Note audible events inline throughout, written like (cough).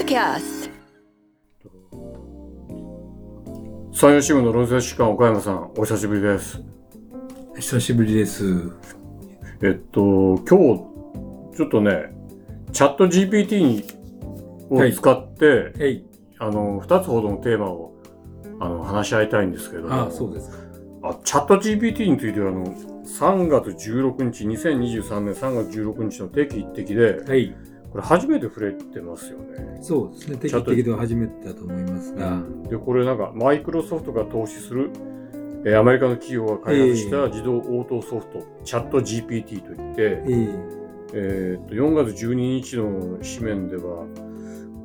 ドキャスト山陽新聞の論説士官岡山さん、お久しぶりです。久しぶりです。えっと、今日、ちょっとね、チャット GPT を使って、えい。あの、二つほどのテーマを、あの、話し合いたいんですけれども、ああ、そうですか。あチャット GPT については、あの、3月16日、2023年3月16日の定期一滴で、はい。これ初めて触れてますよね。そうですね。定期的では初めてだと思いますが。で、これなんか、マイクロソフトが投資する、えーアメリカの企業が開発した自動応答ソフト、チャット GPT といって、えええーっと、4月12日の紙面では、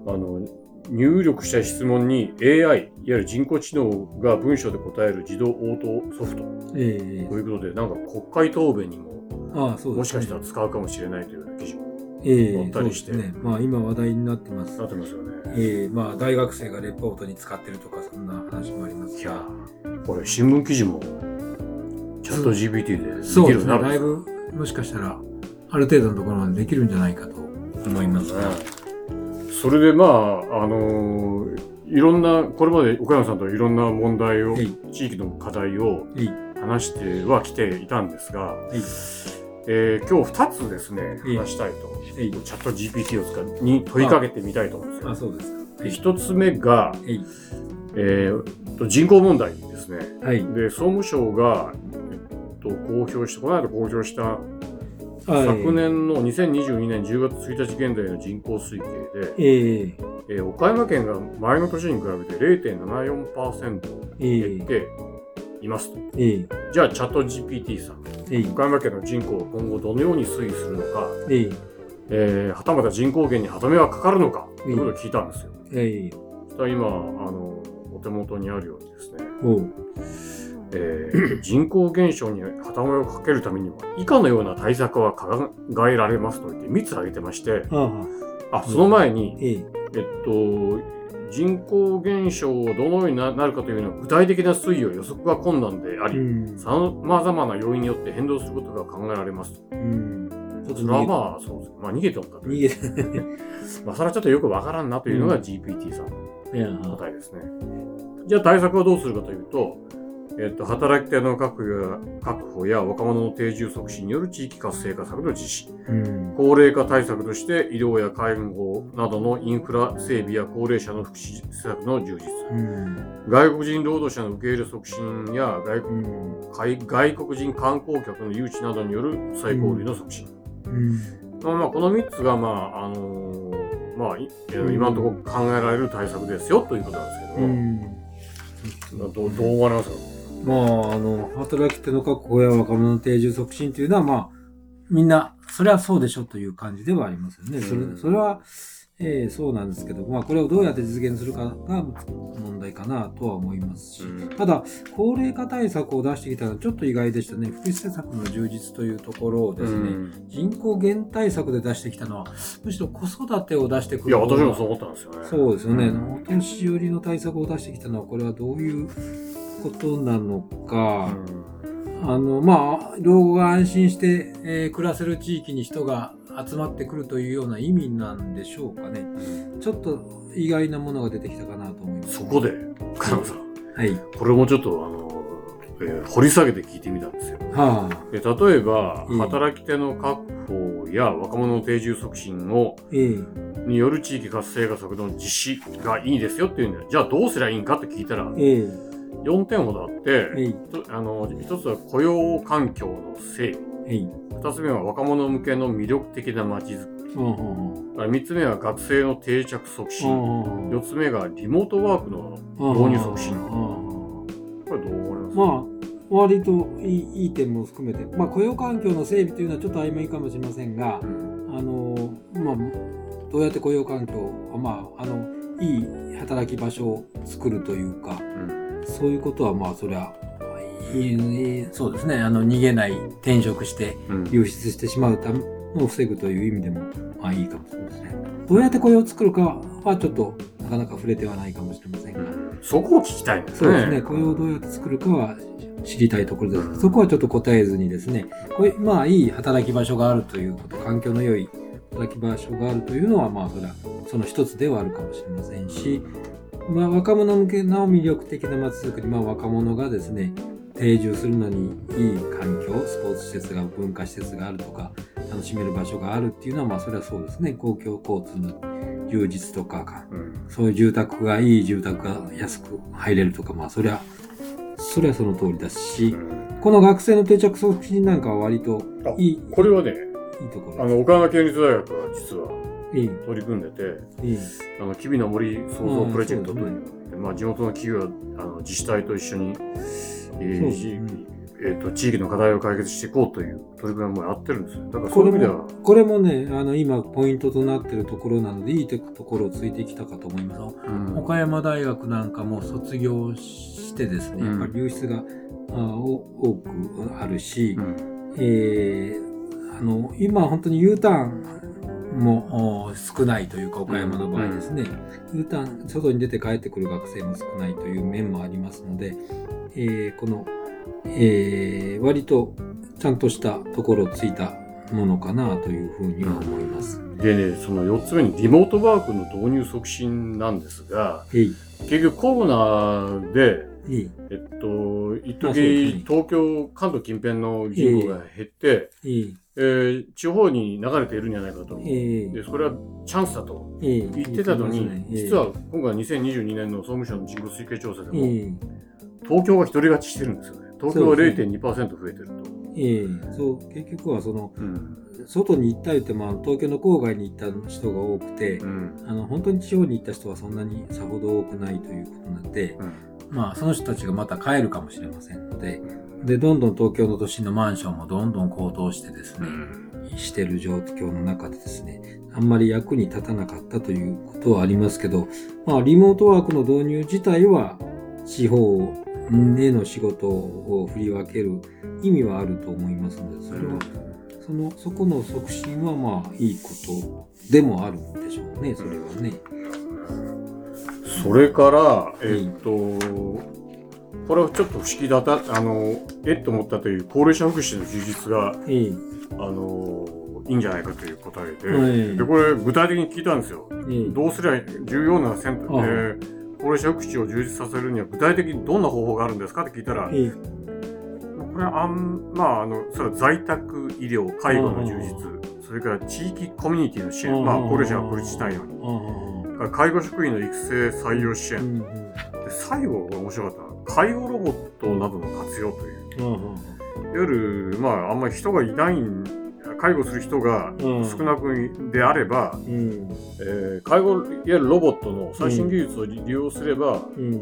あの、入力した質問に AI、いわゆる人工知能が文章で答える自動応答ソフトええということで、なんか国会答弁にもああ、そうね。もしかしたら使うかもしれないというような記事もええ載ったりしてね。まあ、今話題になってますな。ってますよね。ええまあ、大学生がレポートに使ってるとか、そんな話もありますいやこれ新聞記事もチャット GPT ででき。るようになるんだいぶ、もしかしたら、ある程度のところまでできるんじゃないかと思いますが。それでまあ、あのーいろんな、これまで岡山さんといろんな問題を、はい地域の課題を。話してはきていたんですが、はい。えー今日2つですね、ええ話したいと。チャット GPT を使うに問いかけてみたいと思うんですよ。あ、そうですか。で一つ目が、えーと人口問題ですね。はい。で、総務省が、えっと、公表した、この間公表した、はい昨年の2022年10月1日現在の人口推計で、えええー岡山県が前の年に比べて0.74%ええ減っていますと。ええじゃあ、チャット GPT さん、えい。岡山県の人口は今後どのように推移するのか、えい。えーはたまた人口減に歯止めはかかるのか、ということを聞いたんですよ。えい。そしたら今、あの、お手元にあるようにですね。えー (coughs) 人口減少に歯止めをかけるためには、以下のような対策は考えられますと言って3つ挙げてまして、ああ。あ、その前に。えっと、人口減少をどのようにななるかというのは具体的な推移を予測が困難であり、ん。さまざまな要因によって変動することが考えられます。それは逃まあ、そうです。まあ、逃げておったと。逃げて。(laughs) まあ、それはちょっとよくわからんなというのがうん GPT さんの答えですね。じゃあ対策はどうするかというと、えっと、働き手の確保や若者の定住促進による地域活性化策の実施。うん。高齢化対策として医療や介護などのインフラ整備や高齢者の福祉施策の充実。うん。外国人労働者の受け入れ促進や外国うん。外外国人観光客の誘致などによる再交流の促進。うん。まあ、まあこの3つが、まああのーまあ、今のところ考えられる対策ですよということなんですけども、どう思われますか？まあ、あの、働き手の確保や若者の定住促進というのは、まあ、みんな、それはそうでしょという感じではありますよね。それうんそれは、えーそうなんですけど、まあ、これをどうやって実現するかが問題かなとは思いますし、うんただ、高齢化対策を出してきたのはちょっと意外でしたね。福祉施策の充実というところをですね、うん人口減対策で出してきたのは、むしろ子育てを出してくるいや、私もそう思ったんですよね。そうですよね。うんお年寄りの対策を出してきたのは、これはどういうことなのか、あの、まあ、老後が安心して、えー暮らせる地域に人が集まってくるというような意味なんでしょうかね。ちょっと意外なものが出てきたかなと思います。そこで、カナさん、はい。これもちょっと、あの、えー掘り下げて聞いてみたんですよ。はあ。で例えば、うん働き手の確保や若者の定住促進をええによる地域活性化策の実施がいいですよっていうんで、じゃあどうすりゃいいんかって聞いたら、ええ4点ほどあって、あの一つは雇用環境の整備。えい。二つ目は若者向けの魅力的な街づくうんうんり。三つ目は学生の定着促う進。んうん四つ目がリモートワークのうん導入促進。うんこれどう思われます？まあ、割といい点も含めて、まあ、雇用環境の整備というのはちょっと曖昧かもしれませんが、うんあの、まあ、どうやって雇用環境を、まあ、あの、いい働き場所を作るというか、うんそういうことは、まあ、そりゃ、いいいいそうですね、あの、逃げない、転職して、うん。流出してしまうためのを防ぐという意味でも、まあ、いいかもしれません。ね。どうやって雇用を作るかは、ちょっと、なかなか触れてはないかもしれませんが、そこを聞きたいんですね。そうですね、雇用をどうやって作るかは知りたいところです。うん。そこはちょっと答えずにですね、これまあいい働き場所があるということ、環境の良い働き場所があるというのは、まあ、それはその一つではあるかもしれませんし、まあ、若者向けの魅力的な街づくり、まあ、若者がですね、定住するのにいい環境、スポーツ施設が、文化施設があるとか、楽しめる場所があるっていうのは、まあ、それはそうですね、公共交通の充実とか、うん。そういう住宅がいい住宅が安く入れるとか、まあ、それは、それはその通りだし、この学生の定着促進なんかは割とあいい、これはね、いいところです。あの、岡山県立大学が実は取り組んでて。あの、きびの森創造プロジェクトというまあ、地元の企業、あの自治体と一緒に、えーえーと、地域の課題を解決していこうという取り組みもやってるんですよ。だからそこれういう意味では。も、、これもね、あの、今、ポイントとなっているところなので、いいところをついてきたかと思います。うん。岡山大学なんかも卒業してですね、うん。やっぱり流出があお多くあるし、うん。えーあの今本当に U ターンもお少ないというか岡山の場合ですね、U ターン外に出て帰ってくる学生も少ないという面もありますので、えーこの、えー割とちゃんとしたところをついたものかなというふうには思います。でね、その4つ目にリモートワークの導入促進なんですが、えい。結局コロナで、えい。えっと、一時、ね。東京、関東近辺の人口が減って、えいえー地方に流れているんじゃないかと。えいで、それはチャンスだと言ってたのに、言ってますね実は今回2022年の総務省の人口推計調査でも、東京が一人勝ちしてるんですよね。東京はそうですね0.2%増えてると。ええそう結局はそのうん。外に行った言っても東京の郊外に行った人が多くて、うん。あの本当に地方に行った人はそんなにさほど多くないということなので、うん。まあその人たちがまた帰るかもしれませんので、でどんどん東京の都心のマンションもどんどん高騰してですね、してる状況の中でですね、あんまり役に立たなかったということはありますけど、まあリモートワークの導入自体は地方への仕事を振り分ける意味はあると思いますので、それはその、そこの促進はまあいいことでもあるんでしょうね、それはね。それから、えっと、これはちょっと不思議だった、あの、えっと思ったという高齢者福祉の充実が、ええ、あの、いいんじゃないかという答えで、はいで、これ具体的に聞いたんですよ。ええ、どうすりゃ重要なセンターで、高齢者福祉を充実させるには具体的にどんな方法があるんですかって聞いたら、ええ、これはあん、まあ、あの、それは在宅医療、介護の充実、それから地域コミュニティの支援、まあ、高齢者が孤立しないように、介護職員の育成採用支援、うん、で最後が面白かった介護ロボットなどの活用という。うん、いわゆる、まあ、あんまり人がいないん、介護する人がうん少なくであれば、うん、えー介護、いわゆるロボットの最新技術を利用すれば、うん。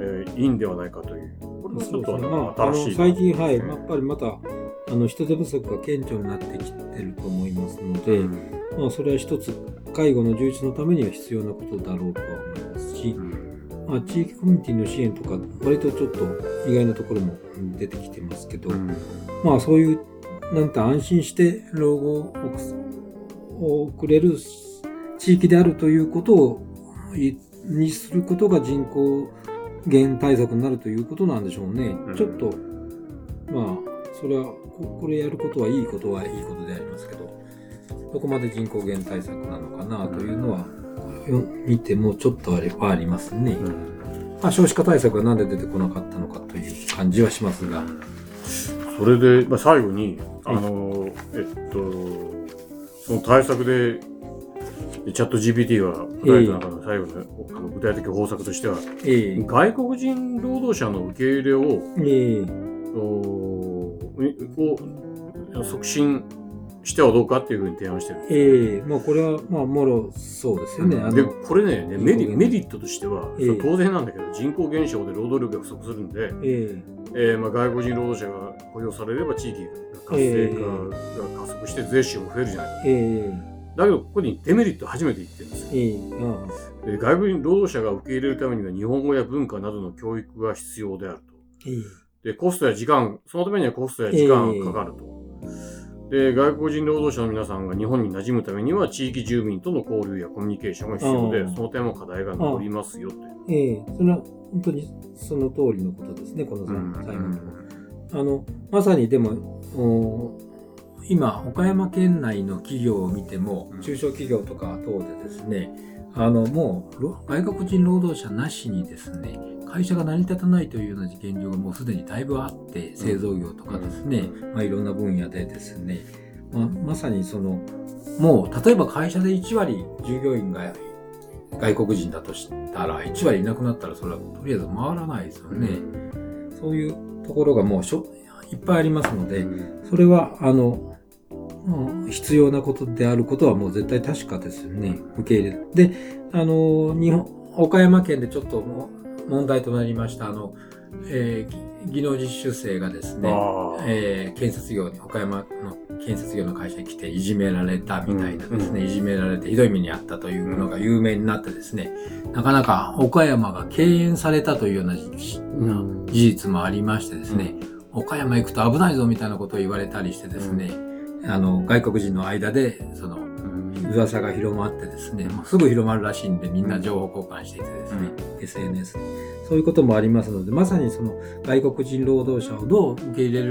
えーいいんではないかという。これもちょっとあまのあ、新しい。最近、はい、うんやっぱりまた、あの人手不足が顕著になってきてると思いますので、うんまあ、それは一つ、介護の充実のためには必要なことだろうとは思いますしう、んまあ、地域コミュニティの支援とか、割とちょっと意外なところも出てきてますけど、うん。まあ、そういう、なんて安心して老後を送れる地域であるということを、いにすることが人口減対策になるということなんでしょうね。うん。ちょっと、まあ、それは、ここれやることはいいことはいいことでありますけど、どこまで人口減対策なのかなというのは、よ見てもちょっとあれはありますね。うん。まあ、少子化対策がなんで出てこなかったのかという感じはしますが、それで、まあ、最後に、あの、えっと、その対策で、チャット GPT が答えた中の最後の具体的方策としては、ええ。外国人労働者の受け入れをええ。おを促進してはどうかっていうふうに提案してる。んですええまあこれはまあもろそうですよね。あのでこれねねメリメリットとしては、ええ。それは当然なんだけど人口減少で労働力が不足するんで、ええ。ーまあ、外国人労働者が雇用されれば地域が活性化が加速して税収も増えるじゃない。ええ。だけどここにデメリット初めて言ってるんですよ。ええ。ああ。で外国人労働者が受け入れるためには日本語や文化などの教育が必要であると。ええ。で、コストや時間、そのためにはコストや時間がかかると。で、外国人労働者の皆さんが日本に馴染むためには、地域住民との交流やコミュニケーションが必要でう、んその点も課題が残りますよと。ええそれは本当にその通りのことですね、このうん最後の。あの、まさにでも、お今、岡山県内の企業を見てもうん、中小企業とか等でですね、あの、もう、ろ外国人労働者なしにですね、会社が成り立たないというような現状がもうすでにだいぶあって、製造業とかですね、まあ、いろんな分野でですね、まあ、まさにその、もう、例えば会社で1割従業員が外国人だとしたら、1割いなくなったら、それはとりあえず回らないですよね。そういうところがもうしょいっぱいありますので、それは、あの、うん必要なことであることはもう絶対確かですよね。受け入れ。で、あの、日本、岡山県でちょっとも問題となりました、あの、えー技能実習生がですね、えー建設業に、岡山の建設業の会社に来ていじめられたみたいなですね、うんいじめられてひどい目にあったというのが有名になってですね、なかなか岡山が敬遠されたというような事うん事実もありましてですね、岡山行くと危ないぞみたいなことを言われたりしてですね、あの、外国人の間で、その、噂が広まってですね、もうすぐ広まるらしいんでみんな情報交換していてですね、SNS。そういうこともありますので、まさにその外国人労働者をどう受け入れ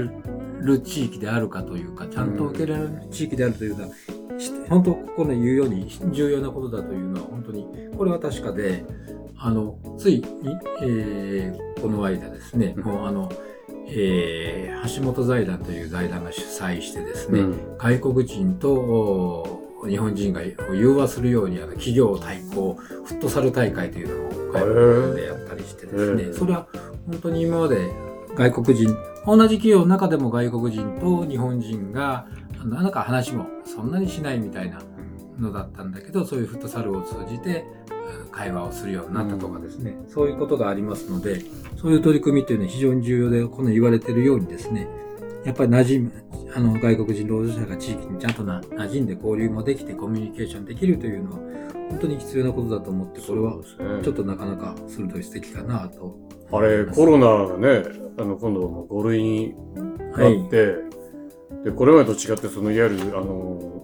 る地域であるかというか、ちゃんと受け入れる地域であるというのは、し本当、ここで言うように重要なことだというのは、本当に、これは確かで、あの、ついに、えーこの間ですね、うん。もうあの、えー橋本財団という財団が主催してですね、うん。外国人とお日本人が融和するようにあの企業対抗フットサル大会というのを外国でやったりしてですね、それは本当に今まで外国人同じ企業の中でも外国人と日本人があのなんか話もそんなにしないみたいなのだったんだけどそういうフットサルを通じてうん会話をするようになったとかですね、そういうことがありますのでそういう取り組みっていうのは非常に重要でこの言われているようにですねやっぱり馴染むあの外国人労働者が地域にちゃんとな馴染んで交流もできてコミュニケーションできるというのは本当に必要なことだと思ってこれはちょっとなかなか鋭い指摘かなとあれ、コロナがね、あの、今度も5類になって、で、これまでと違って、その、いわゆる、あの、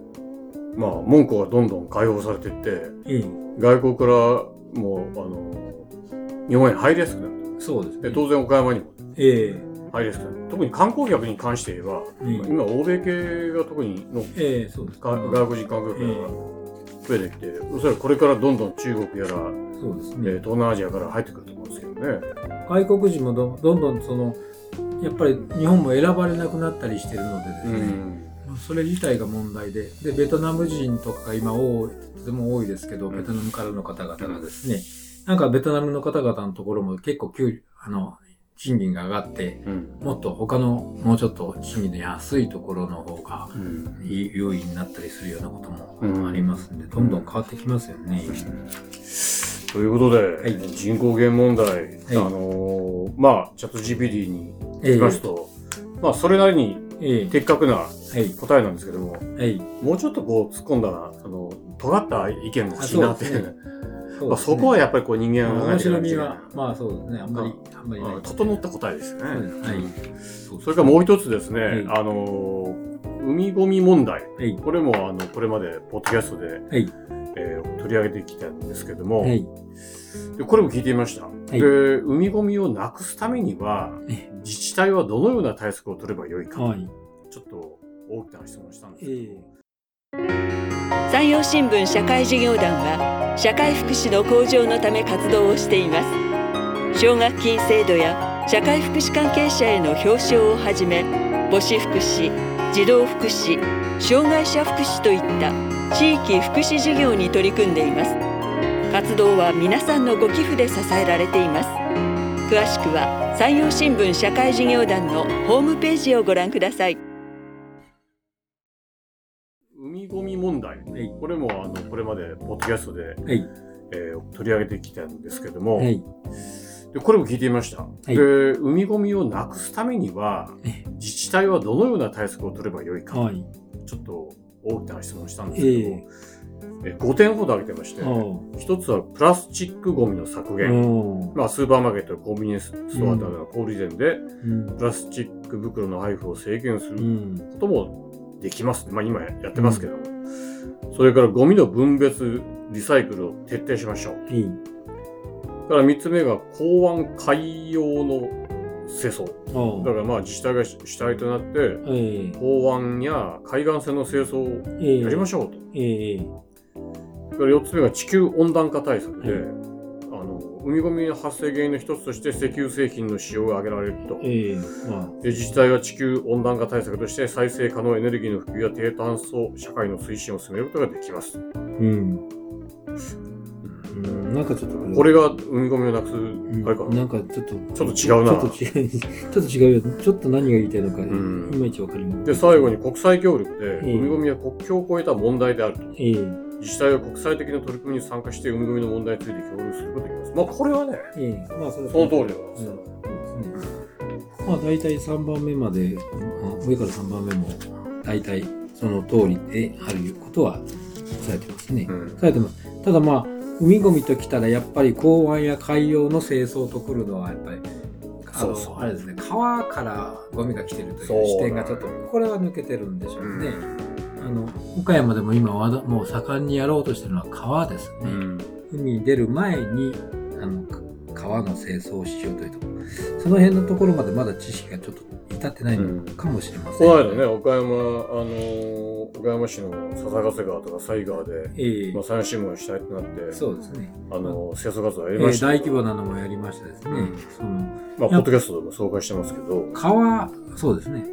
まあ、門戸がどんどん開放されていって、え外国からもう、あの、日本に入りやすくなる。えそうですね。で、当然岡山にもえ入りやすくなる。特に観光客に関して言えば、ええ今、欧米系が特にの、えええそうですか外国人観光客が増えてきて、おそらくこれからどんどん中国やら、そうですね、えー東南アジアから入ってくると思うんですけどね。外国人もどどんどんそのやっぱり日本も選ばれなくなったりしてるのでですね、それ自体が問題ででベトナム人とかが今多いとても多いですけどうん。ベトナムからの方々がですね、なんかベトナムの方々のところも結構給あの賃金が上がってうん。もっと他のもうちょっと賃金の安いところの方が優位になったりするようなことうん。もありますんで、どんどん変わってきますよね。ということで、い。人口減問題、い。あのーまあ、チャット GPT にえしますと、まあ、それなりにええ。的確なはい。答えなんですけども、はい。もうちょっとこう突っ込んだ、あの、尖った意見が欲しいなって。あそうですまあ、そこはやっぱりこう人間が考面白みはまあそうですねあんまりあんまりないあ整った答えですよね。はい。それからもう一つですね、はい。あのー、海ゴミ問題。はい。これも、あの、これまで、ポッドキャストで、はい。えー取り上げてきたんですけども、はい。でこれも聞いてみました。い。で、海ゴミをなくすためには、え自治体はどのような対策を取ればよいか、はい。ちょっと大きな質問をしたんですけど、え。山陽新聞社会事業団は社会福祉の向上のため活動をしています。奨学金制度や社会福祉関係者への表彰をはじめ母子福祉児童福祉障害者福祉といった地域福祉事業に取り組んでいます活動は皆さんのご寄付で支えられています。詳しくは山陽新聞社会事業団のホームページをご覧ください。海ゴミ問題、はい。これもあのこれまでポッドキャストで、はい。えー取り上げてきたんですけども、はい。でこれも聞いてみました、い。で海ゴミをなくすためにはえ自治体はどのような対策を取ればよいか、はい。ちょっと大きな質問をしたんですけども、ええ5点ほど挙げてまして、え一つはプラスチックゴミの削う減、ん。まあ、スーパーマーケットコンビニエンスストアなどの小売店でうん。プラスチック袋の配布を制限するうん。こともできますね。まあ今やってますけども。それからゴミの分別、リサイクルを徹底しましょう。はい。それから三つ目が港湾海洋の清掃。ああだからまあ自治体が主体となって、ええ。港湾や海岸線の清掃をええ。やりましょうと。ええそれから4つ目が地球温暖化対策で、はい。あの海ごみの発生原因の一つとして石油製品の使用が挙げられると。ええまあ。で自治体は地球温暖化対策として再生可能エネルギーの普及や低炭素社会の推進を進めることができます。うん、うん、なんかちょっとこれが海ごみをなくす、うん。あれかな？なんかちょっと。ちょっと違うな。ちょっと違う。(laughs) ちょっと違うよ。ちょっと何が言いたいのか、ん。いまいちわかりません。で、最後に国際協力で、ええ。海ごみは国境を越えた問題であると。ええ自治体は国際的な取り組みに参加して海ごみの問題について共有することができます。まあ、これはね、ええ。まあそれその通りでございうん。まあ大体3番目まであ上から3番目も大体その通りであることはされてますね、うん。されてます。ただまあ海ごみときたらやっぱり港湾や海洋の清掃とくるのはやっぱりそうそう。あれですね。川からゴミが来てるという。視点がちょっとこれは抜けてるんでしょうね、うんあの岡山でも今はだもう盛んにやろうとしてるのは川ですね、海に出る前にあのか川の清掃をしようというとこ。ろその辺のところまでまだ知識がちょっと至ってないのかもしれません、この間ね、岡山、あのー岡山市の笹ヶ瀬川とか西川で、ええ。まあ、三市も主体となって、そうですね、あのー清掃活動をやえりましたえ大規模なのもやりましてですね、うん。そのまあ、ポッドキャストでも紹介してますけど、川そうですね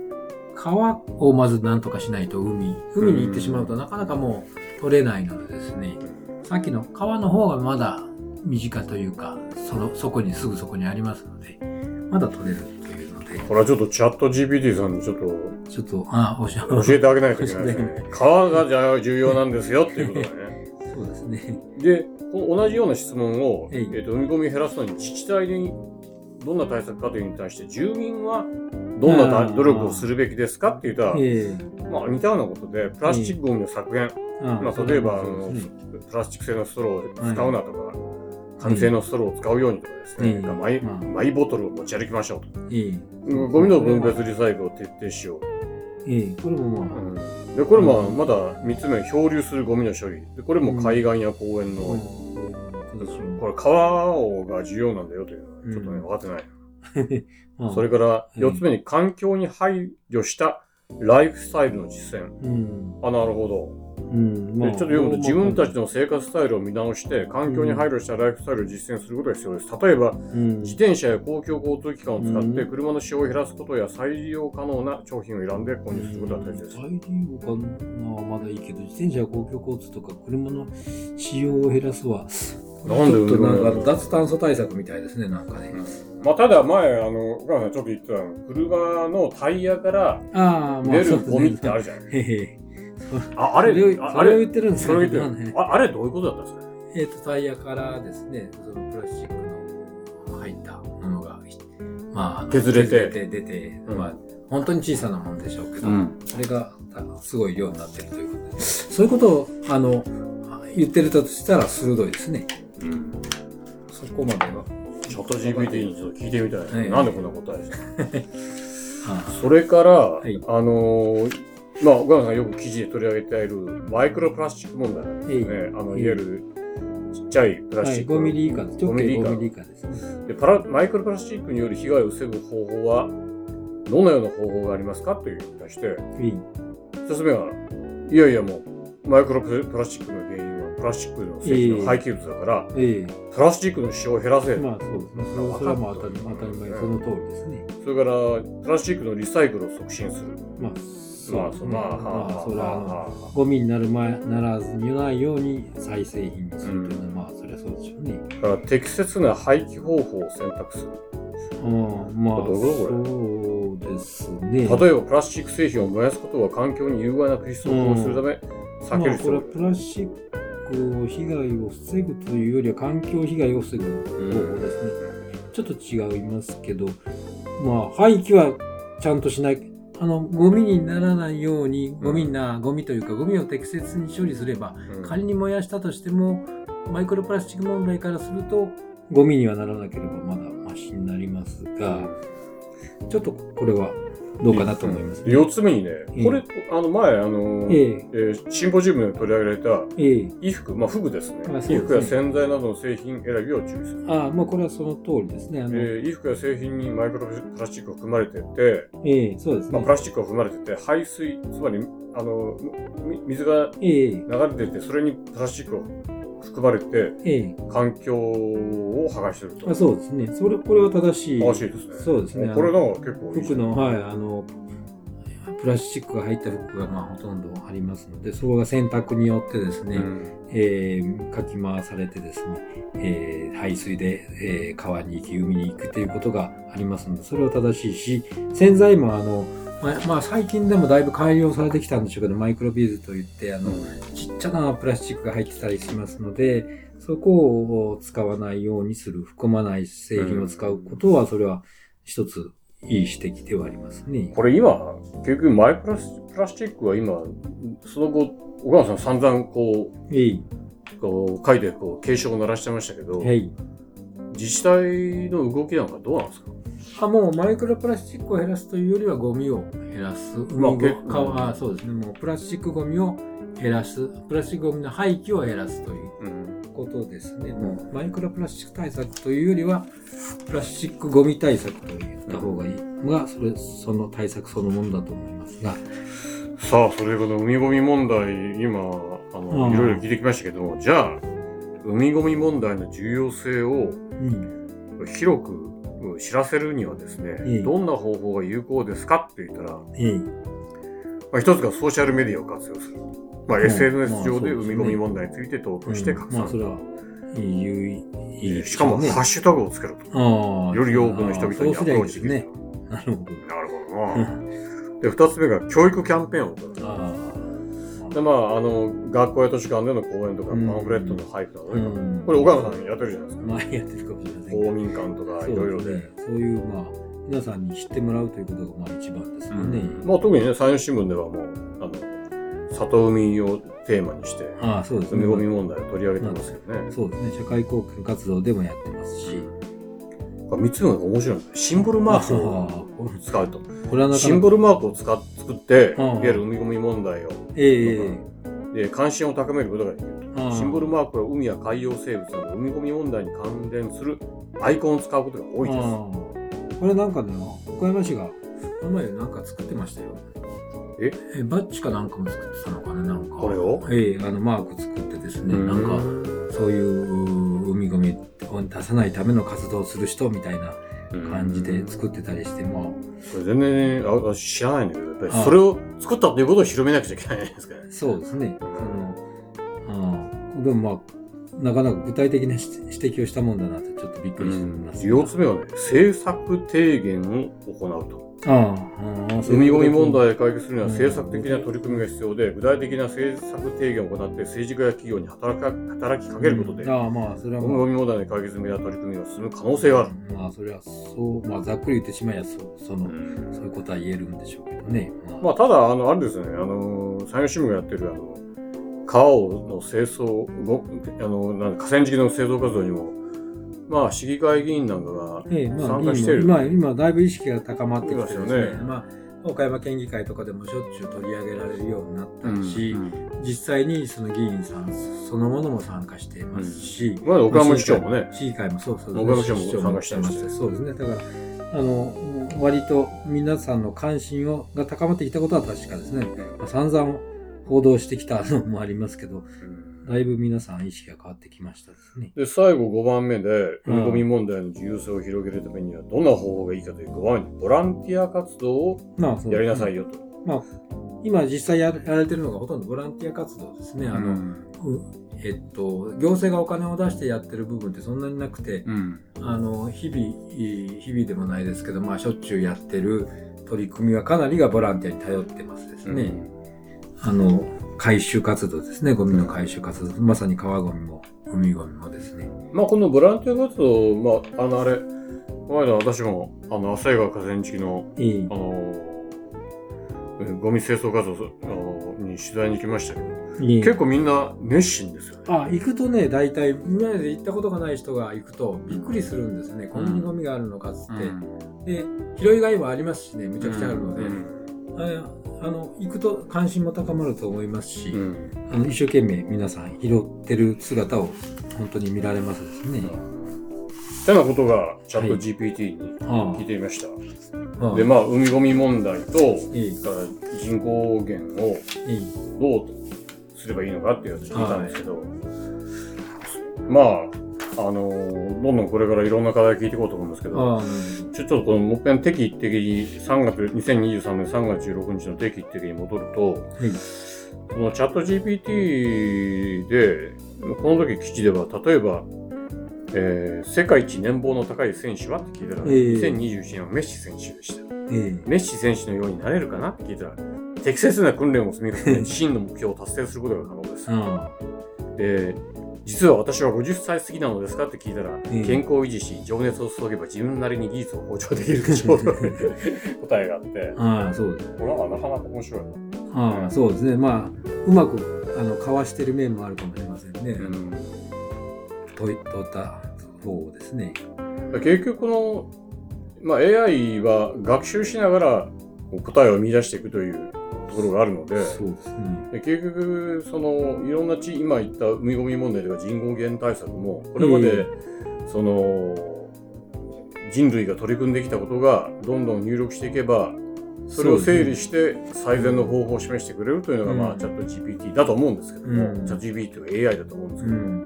川をまず何とかしないと海海に行ってしまうとなかなかもう取れないのでですね、さっきの川の方がまだ身近というかそのそこにすぐそこにありますのでまだ取れるというので。これはちょっとチャット GPT さんにちょっとちょっとあおっしゃる教えてあげないといけないですね。川がじゃあ重要なんですよっていうことだね。(laughs) そうですね。で、同じような質問を、えっと海ごみを減らすのに自治体にどんな対策かというのに対して住民はどんな努力をするべきですかって言ったら、えまあ似たようなことでプラスチックゴミの削減、まあ、例えばあのプラスチック製のストローを使うなとか、紙製のストローを使うようにとかですね、ええマイまあマイボトルを持ち歩きましょうと。ええ。ゴミの分別リサイクルを徹底しよう。ええ。これもまあ、うん。でこれもうんまだ3つ目漂流するゴミの処理。でこれも海岸や公園の、うん。これ川をが重要なんだよというのはちょっとねうん。分かってない、まあ (laughs) それからうん。4つ目に環境に配慮したライフスタイルの実践。うん。あなるほど、うん。まあでちょっと読むと自分たちの生活スタイルを見直して環境に配慮したライフスタイルを実践することが必要です。例えばうん。自転車や公共交通機関を使ってうん。車の使用を減らすことや再利用可能な商品を選んで購入することが大切です、再利用かな。まだいいけど自転車や公共交通とか車の使用を減らすはなんでちょっとなんかうん。脱炭素対策みたいですねなんかね、まあ、ただ前、あの、岡山さんちょっと言ってたの、車のタイヤからああま出るゴミってあるじゃない。へへ。ああそれれ、をそれをああれ、言ってるんですそれを言ってなんでるああれどういうことだったんですか？えっ、とタイヤからですねそのプラスチックの入ったものがまああの削れて。削出て、うん。まあ本当に小さなもんでしょうけど、ん。それがたすごい量になってるということで、そういうことを、あの、言ってるとしたら鋭いですね。うん。そこまでは。チャット GPT にちょっと聞いてみたいな。はいなんでこんな答えしたあそれから、いあのーまあ、さんよく記事で取り上げているマイクロプラスチック問題なんですね。あの、えいいわゆるちっちゃいプラスはい、チック。5ミリ以下です。直5ミリ以下径5ミリ以下ですね。でパラマイクロプラスチックによる被害を防ぐ方法は、どのような方法がありますかというのに対して、いい一つ目は、いやいやもう、マイクロプラスチックラスチックの製品の廃棄物だから、えプラスチックの使用を減らせ。えまあそうですね。それはもう当たり当たり前、その通りですね。それから、プラスチックのリサイクルを促進する。まあ、まあ、そうまあ、はまあ、それはあの、はゴミになる前、ならずにないように再製品にするというのは、まあ、それはそうでしょうね。だから適切な廃棄方法を選択する。うん、まあ、そうですね。例えば、プラスチック製品を燃やすことは環境に有害な物質を放出するため、避ける必要があるまあ、これはプラスチッ被害を防ぐというよりは環境被害を防ぐ方法ですね。ちょっと違いますけど、まあ廃棄はちゃんとしない。あのゴミにならないようにゴミな、ゴミというかゴミを適切に処理すればうん仮に燃やしたとしてもマイクロプラスチック問題からするとゴミにはならなければまだマシになりますが、ちょっとこれはどうかなと思います、ね。4つ目にね、ええこれ、あの前、あの、えええーシンポジウムで取り上げられたええ衣服、まあ、服ですね。あそうですね衣服や洗剤などの製品選びを注意する。ああ、まあこれはその通りですね。あの、ええー衣服や製品にマイクロプラスチックが含まれてて、えそうですまあ、ねプ。ラスチックが含まれてて、排水、つまり、あの、み水がええ流れてて、それにプラスチックが含まれて、ええ環境を破壊してると。あそうですね。それ、これは正しい。正しいですね。そうですね。これあのなんか結構いい服の、はい、あの、プラスチックが入った服がまあほとんどありますので、それが洗濯によってですね、うんえーかき回されてですね、えー排水で、えー川に行き、海に行くということがありますので、それは正しいし、洗剤もあの、まあ、まあ最近でもだいぶ改良されてきたんでしょうけど、マイクロビーズといって、あの、ちっちゃなプラスチックが入ってたりしますので、そこを使わないようにする、含まない製品を使うことは、それは一ついい指摘ではありますね。これ今、結局マイプラスプラスチックは今、その後、小川さん散々こえい、う、こう書いてこう警鐘を鳴らしてましたけど、はい。自治体の動きなんかどうなんですか？あもうマイクロプラスチックを減らすというよりはゴミを減らす。まあ海けご川あそうですね。もうプラスチックゴミを減らす。プラスチックゴミの廃棄を減らすといううん。ことですね。もうマイクロプラスチック対策というよりは、プラスチックゴミ対策と言った方がいいのが、それ、その対策そのものだと思いますが。さあ、それでこの海ゴミ問題、今、あの、うんいろいろ聞いてきましたけども、じゃあ、海ゴミ問題の重要性をうん。広く知らせるにはですね、ええどんな方法が有効ですかって言ったら、ええ。まあ、一つがソーシャルメディアを活用する。まあ、うん SNS 上で海ゴミ問題について投稿して拡散うんまあ、しかも、ねハッシュタグをつけると。より多くの人々にアプローチできる。ね。なるほど。なるほどうな。んで、二つ目が教育キャンペーンを行う。あで、まあ、あの、学校や図書館での講演とか、うんパンフレットの配布などあ。ね、うんこれ、岡山さんやってるじゃないですか。前やってるかもしれません。公民館とか、そいろいうろで。そういう、まあ、皆さんに知ってもらうということが、まあ、一番ですよね。まあ、特にね、山陽新聞ではもう、あの、里海をテーマにして、ああ、そうですね。海ゴミ問題を取り上げてますけどね。そうですね。社会貢献活動でもやってますし。三つ目が面白いシンボルマークを使うと。これはシンボルマークを使っ作って、いうん。わゆる海ゴミ問題を、ええで関心を高めることができる。シンボルマークは海や海洋生物の海ゴミ問題に関連するアイコンを使うことが多いです。これなんかね、岡山市が、この前なんか作ってましたよ。え？えバッジかなんかも作ってたのかななんか。これを？ええあの、マーク作ってですね、なんか、そういう海ゴミを出さないための活動をする人みたいな感じで作ってたりして、まあ、これ全然あ私知らないんだけど、やっぱりそれを作ったっていうことを広めなくちゃいけないじゃないですか。そうですね。その、ああでもまあ、なかなか具体的な指指摘をしたもんだなってちょっとびっくりしてます。四つ目はね、政策提言を行うと。ああ、海ゴミうこと問題を解決するには政策的な取り組みが必要で、具体的な政策提言を行って政治家や企業に働か働きかけることで、うん。ああ、まあ、それは海まあ、ゴミ問題の解決に向けた取り組みが進む可能性がある。まあ、それはそう、まあ、ざっくり言ってしまえばそう、その、そういうことは言えるん。でしょうけどね。まあまあ、ただ、あの、あれですね、あの、山陽新聞がやってる、あの、川をの清掃、あの、なん。河川敷の清掃活動にも、まあ、市議会議員なんかがええ、まあ、参加してる。今、今、だいぶ意識が高まってきてですね、いますよね。まあ、岡山県議会とかでもしょっちゅう取り上げられるようになったうんし、うん実際にその議員さんそのものも参加していますし、まあ、岡山市長もね、市議会もそうそう岡山市長も参加してますそうですね。だから、あの、割と皆さんの関心をが高まってきたことは確かですね。まあ、散々報道してきたのもありますけど、だいぶ皆さん意識が変わってきましたですね。で、最後5番目で、うん海ゴミ問題の自由性を広げるためには、どんな方法がいいかという5番目に、ボランティア活動をやりなさいよと。まあ、今実際やられてるのがほとんどボランティア活動ですね。あの、うんうえっと、行政がお金を出してやってる部分ってそんなになくて、うん。あの、日々、日々でもないですけど、まあ、しょっちゅうやってる取り組みはかなりがボランティアに頼ってますですね。あの、回収活動ですね。ゴミの回収活動。まさに川ゴミも、海ゴミもですね。まあ、このボランティア活動、まあ、あの、あれ、この間私も、あの、浅井川河川敷の、いいあ。の、えゴミ清掃活動あのに取材に行きましたけど、いい結構みんな熱心ですよね。あ行くとね大体今まで行ったことがない人が行くとびっくりするんですね、こんなにゴミがあるのかっつって、で拾いがいもありますしねむちゃくちゃあるので、ああの行くと関心も高まると思いますし、うん。あの一生懸命皆さん拾ってる姿を本当に見られますですね。てなことがチャット GPT にあ聞いてみました。あで、まあ、海ゴミ問題と、から人口減をいいどうすればいいのかっていうやつ聞いたんですけど、まあ、あのーどんどんこれからいろんな課題聞いていこうと思うんですけど、ちょちょっとこのもう一遍定期的に3月、2023年3月16日の定期的に戻ると、はい。このチャット GPT で、この時記事では、例えば、えー世界一年俸の高い選手はって聞いたら、ええ。2021年はメッシ選手でした。えメッシ選手のようになれるかなって聞いたら、適切な訓練を積み重ね、真の目標を達成することが可能です。え。あ。で、実は私は50歳過ぎなのですかって聞いたら、ええ健康を維持し、情熱を注げば自分なりに技術を向上できるでしょうと (laughs) 答えがあって、ああそうです。これはなかなか面白いな。ああそうですね。まあうまくあのかわしてる面もあるかもしれませんね。うんといとった方ですね。結局この、まあ、AI は学習しながら答えを見出していくというところがあるので、そうですね。で結局そのいろんなち今言った海ゴミ問題とか人口減対策もこれまで、その人類が取り組んできたことがどんどん入力していけばそれを整理して最善の方法を示してくれるというのが、まあ、うんチャット GPT だと思うんですけども、うんチャット GPT は AI だと思うんですけど、うん。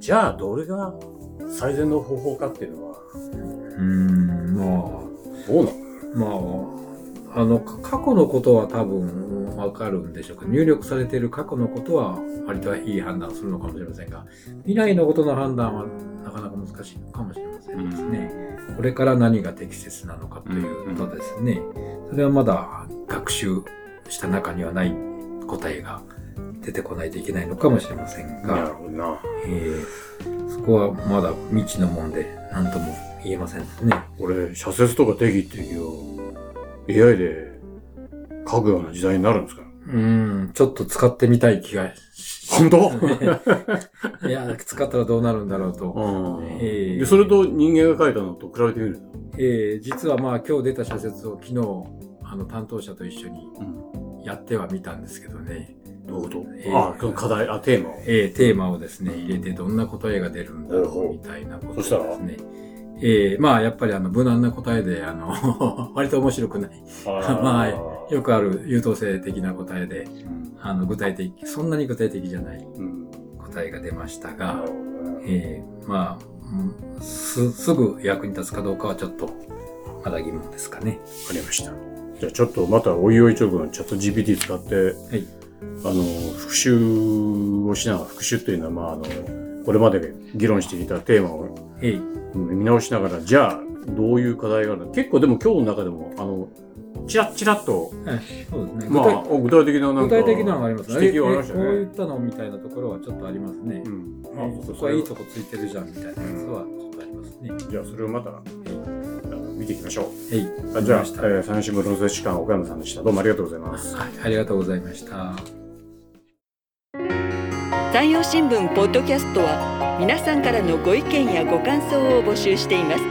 じゃあどれが最善の方法かっていうのはうん。まどうなの？あまああのか過去のことは多分わかるんでしょうけど入力されている過去のことは割といい判断をするのかもしれませんが未来のことの判断はなかなか難しいのかもしれませんですね。これから何が適切なのかというとですね、それはまだ学習した中にはない答えが出てこないといけないのかもしれませんなるが、ほどな。えーそこはまだ未知のもんで何とも言えませんね。俺、社説とか定義っていう AI で書くような時代になるんですか？うん、ちょっと使ってみたい気がし本当？(laughs) いや、使ったらどうなるんだろうと。うんえーでそれと人間が書いたのと比べてみると。えー実はまあ今日出た社説を昨日、あの担当者と一緒にやってはみたんですけどね。どういうこと、えーあ、その課題、あ、テーマを。えーテーマをですね、入れてどんな答えが出るんだろほうみたいなことそしたら？ですね。えーまあやっぱりあの無難な答えで、あの、(laughs) 割と面白くない。(laughs) まあよくある優等生的な答えで、うんあの具体的、そんなに具体的じゃないうん答えが出ましたながえーまあ、うんす、すぐ役に立つかどうかはちょっと、まだ疑問ですかね。わかりました。じゃあちょっとまたおいおいちょっとチャット GPT 使って、はい。あの、復習をしながら、復習っていうのは、まあ、あの、これまで議論していたテーマをえ見直しながら、じゃあ、どういう課題がある？の結構でも今日の中でも、あの、チラッチラッと、はいそうですね。まあ、具体的ななんか、具体的なのがありますね。指摘はありましたええこう言ねっ。たのみたいなところはちょっとありますね。うん。えーそこはいいとこついてるじゃんみたいなやつはちょっとありますね。じゃあ、それをまた、見ていきましょう。はい。あじゃあ、えー、三新聞論説士官岡山さんでした。どうもありがとうございます。はい。ありがとうございました。山陽新聞ポッドキャストは皆さんからのご意見やご感想を募集しています。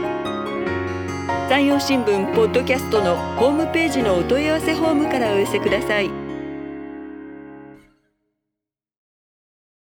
山陽新聞ポッドキャストのホームページのお問い合わせフォームからお寄せください。